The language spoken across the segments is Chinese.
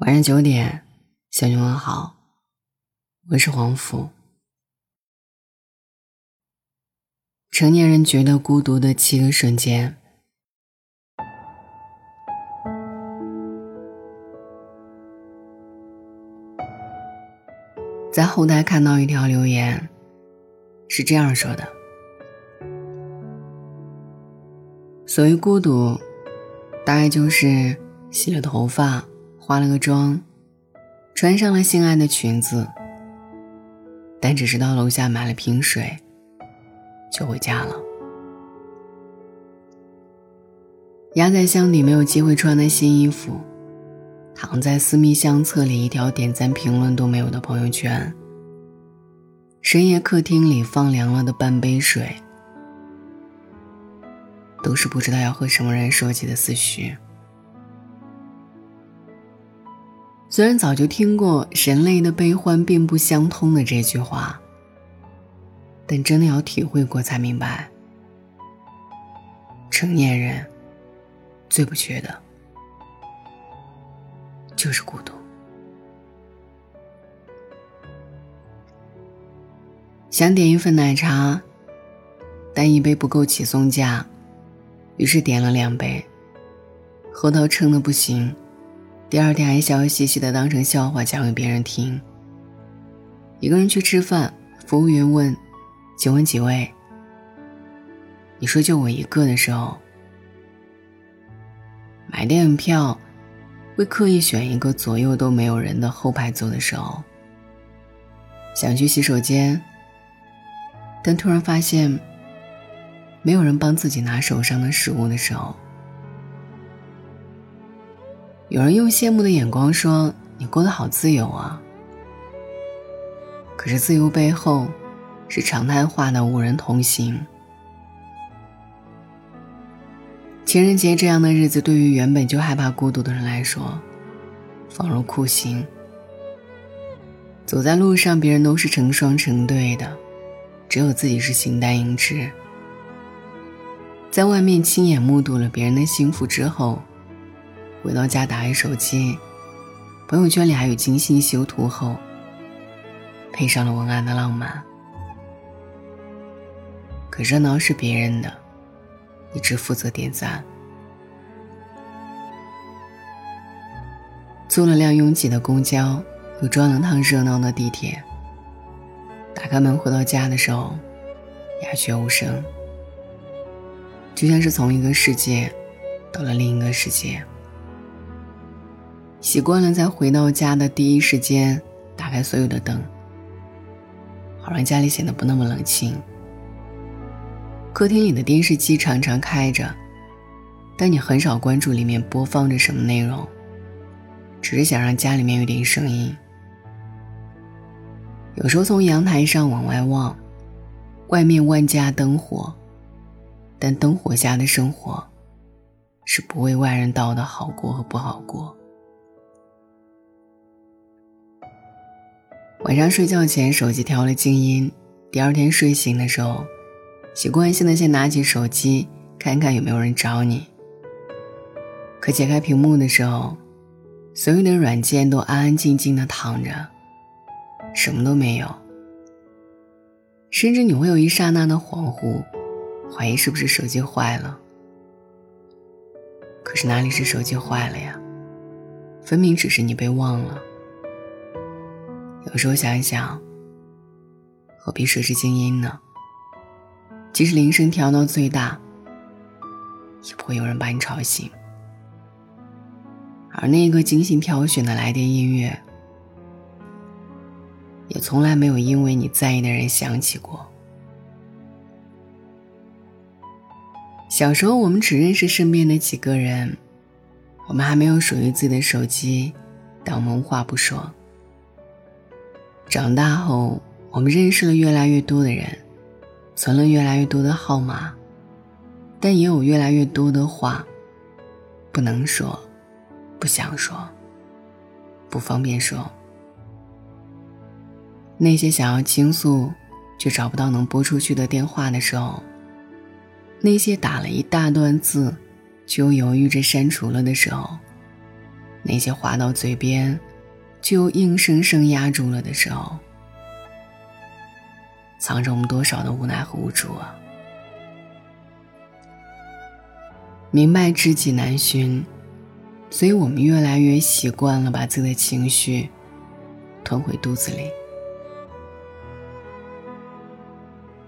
晚上九点，向你问好，我是黄甫。成年人觉得孤独的七个瞬间，在后台看到一条留言，是这样说的：所谓孤独，大概就是洗了头发。化了个妆，穿上了心爱的裙子，但只是到楼下买了瓶水，就回家了。压在箱底没有机会穿的新衣服，躺在私密相册里一条点赞评论都没有的朋友圈，深夜客厅里放凉了的半杯水，都是不知道要和什么人说起的思绪。虽然早就听过“人类的悲欢并不相通”的这句话，但真的要体会过才明白，成年人最不缺的就是孤独。想点一份奶茶，但一杯不够起送价，于是点了两杯，喝到撑的不行。第二天还笑嘻嘻的当成笑话讲给别人听。一个人去吃饭，服务员问：“请问几位？”你说就我一个的时候，买电影票会刻意选一个左右都没有人的后排座的时候，想去洗手间，但突然发现没有人帮自己拿手上的食物的时候。有人用羡慕的眼光说：“你过得好自由啊。”可是自由背后，是常态化的无人同行。情人节这样的日子，对于原本就害怕孤独的人来说，仿如酷刑。走在路上，别人都是成双成对的，只有自己是形单影只。在外面亲眼目睹了别人的幸福之后。回到家打开手机，朋友圈里还有精心修图后，配上了文案的浪漫。可热闹是别人的，你只负责点赞。租了辆拥挤的公交，又装了趟热闹的地铁。打开门回到家的时候，鸦雀无声，就像是从一个世界到了另一个世界。习惯了在回到家的第一时间打开所有的灯，好让家里显得不那么冷清。客厅里的电视机常常开着，但你很少关注里面播放着什么内容，只是想让家里面有点声音。有时候从阳台上往外望，外面万家灯火，但灯火下的生活，是不为外人道的好过和不好过。晚上睡觉前，手机调了静音。第二天睡醒的时候，习惯性的先拿起手机看看有没有人找你。可解开屏幕的时候，所有的软件都安安静静的躺着，什么都没有。甚至你会有一刹那的恍惚，怀疑是不是手机坏了。可是哪里是手机坏了呀？分明只是你被忘了。有时候想一想，何必设置静音呢？即使铃声调到最大，也不会有人把你吵醒。而那个精心挑选的来电音乐，也从来没有因为你在意的人响起过。小时候，我们只认识身边的几个人，我们还没有属于自己的手机，但我们无话不说。长大后，我们认识了越来越多的人，存了越来越多的号码，但也有越来越多的话，不能说，不想说，不方便说。那些想要倾诉却找不到能拨出去的电话的时候，那些打了一大段字，就犹豫着删除了的时候，那些话到嘴边，却又硬生生压住了的时候，藏着我们多少的无奈和无助啊！明白知己难寻，所以我们越来越习惯了把自己的情绪吞回肚子里。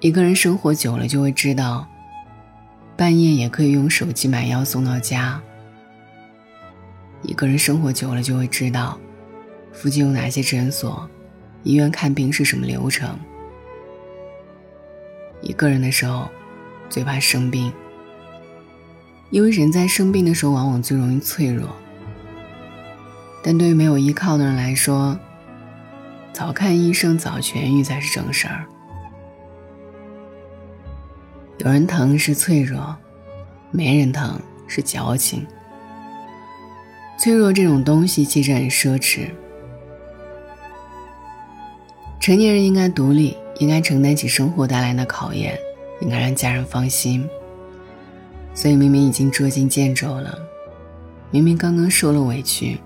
一个人生活久了，就会知道，半夜也可以用手机买药送到家。一个人生活久了，就会知道，附近有哪些诊所，医院看病是什么流程。一个人的时候，最怕生病，因为人在生病的时候往往最容易脆弱。但对于没有依靠的人来说，早看医生早痊愈才是正事儿。有人疼是脆弱，没人疼是矫情。脆弱这种东西其实很奢侈。成年人应该独立，应该承担起生活带来的考验，应该让家人放心。所以明明已经捉襟见肘了，明明刚刚受了委屈，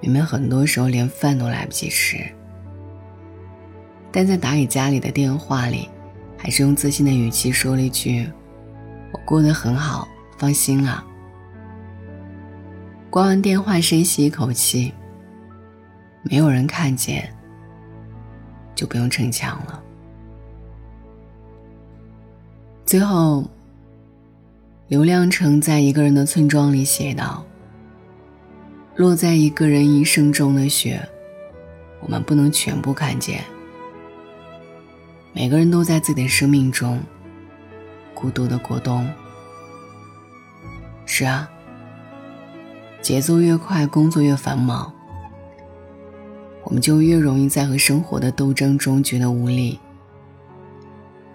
明明很多时候连饭都来不及吃，但在打给家里的电话里。还是用自信的语气说了一句：“我过得很好，放心啊。”挂完电话，深吸一口气。没有人看见，就不用逞强了。最后，刘亮程在一个人的村庄里写道：“落在一个人一生中的雪，我们不能全部看见。”每个人都在自己的生命中孤独的过冬。是啊，节奏越快，工作越繁忙，我们就越容易在和生活的斗争中觉得无力。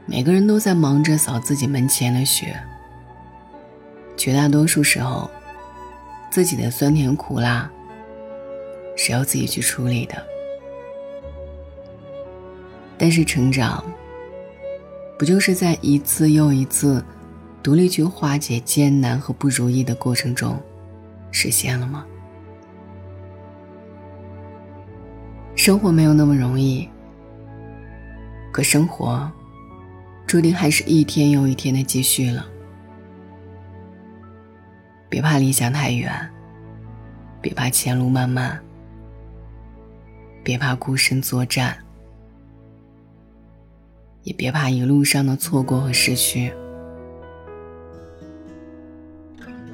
每个人都在忙着扫自己门前的雪，绝大多数时候，自己的酸甜苦辣是要自己去处理的。但是成长，不就是在一次又一次独立去化解艰难和不如意的过程中实现了吗？生活没有那么容易，可生活注定还是一天又一天的继续了。别怕理想太远，别怕前路漫漫，别怕孤身作战。也别怕一路上的错过和失去，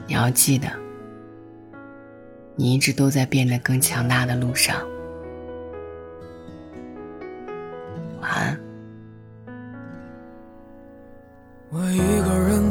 你要记得，你一直都在变得更强大的路上。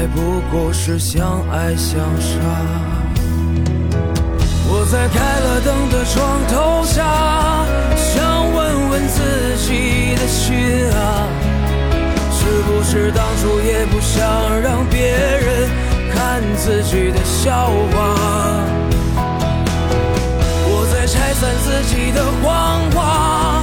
还不过是相爱相杀。我在开了灯的床头下。想问问自己的心啊，是不是当初也不想让别人看自己的笑话？我在拆散自己的谎话，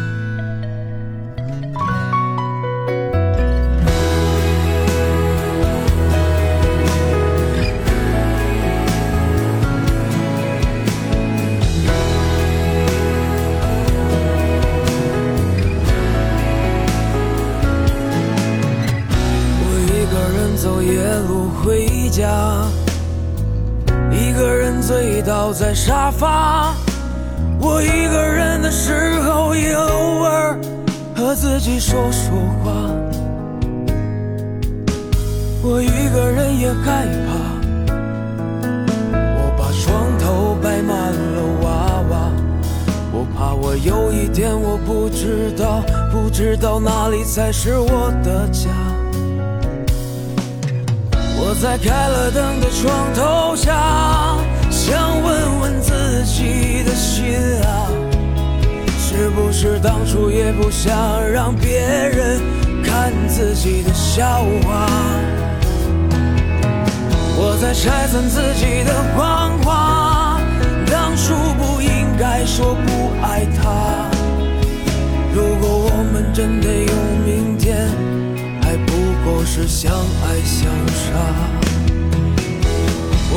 醉倒在沙发。我一个人的时候，也偶尔和自己说说话。我一个人也害怕，我把床头摆满了娃娃，我怕我有一天我不知道，不知道哪里才是我的家。我在开了灯的床头下，想问问自己的心啊，是不是当初也不想让别人看自己的笑话？我在拆散自己的谎话，当初不应该说不爱他。如果我们真的有明天，还不过是相爱相杀。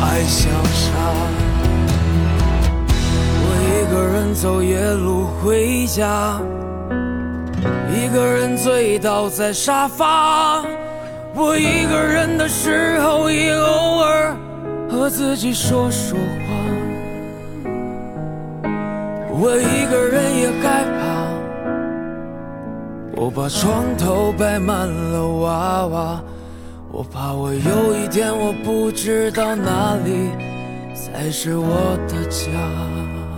爱相杀。我一个人走夜路回家，一个人醉倒在沙发。我一个人的时候，也偶尔和自己说说话。我一个人也害怕，我把床头摆满了娃娃，我怕我有一天我不知道哪里才是我的家。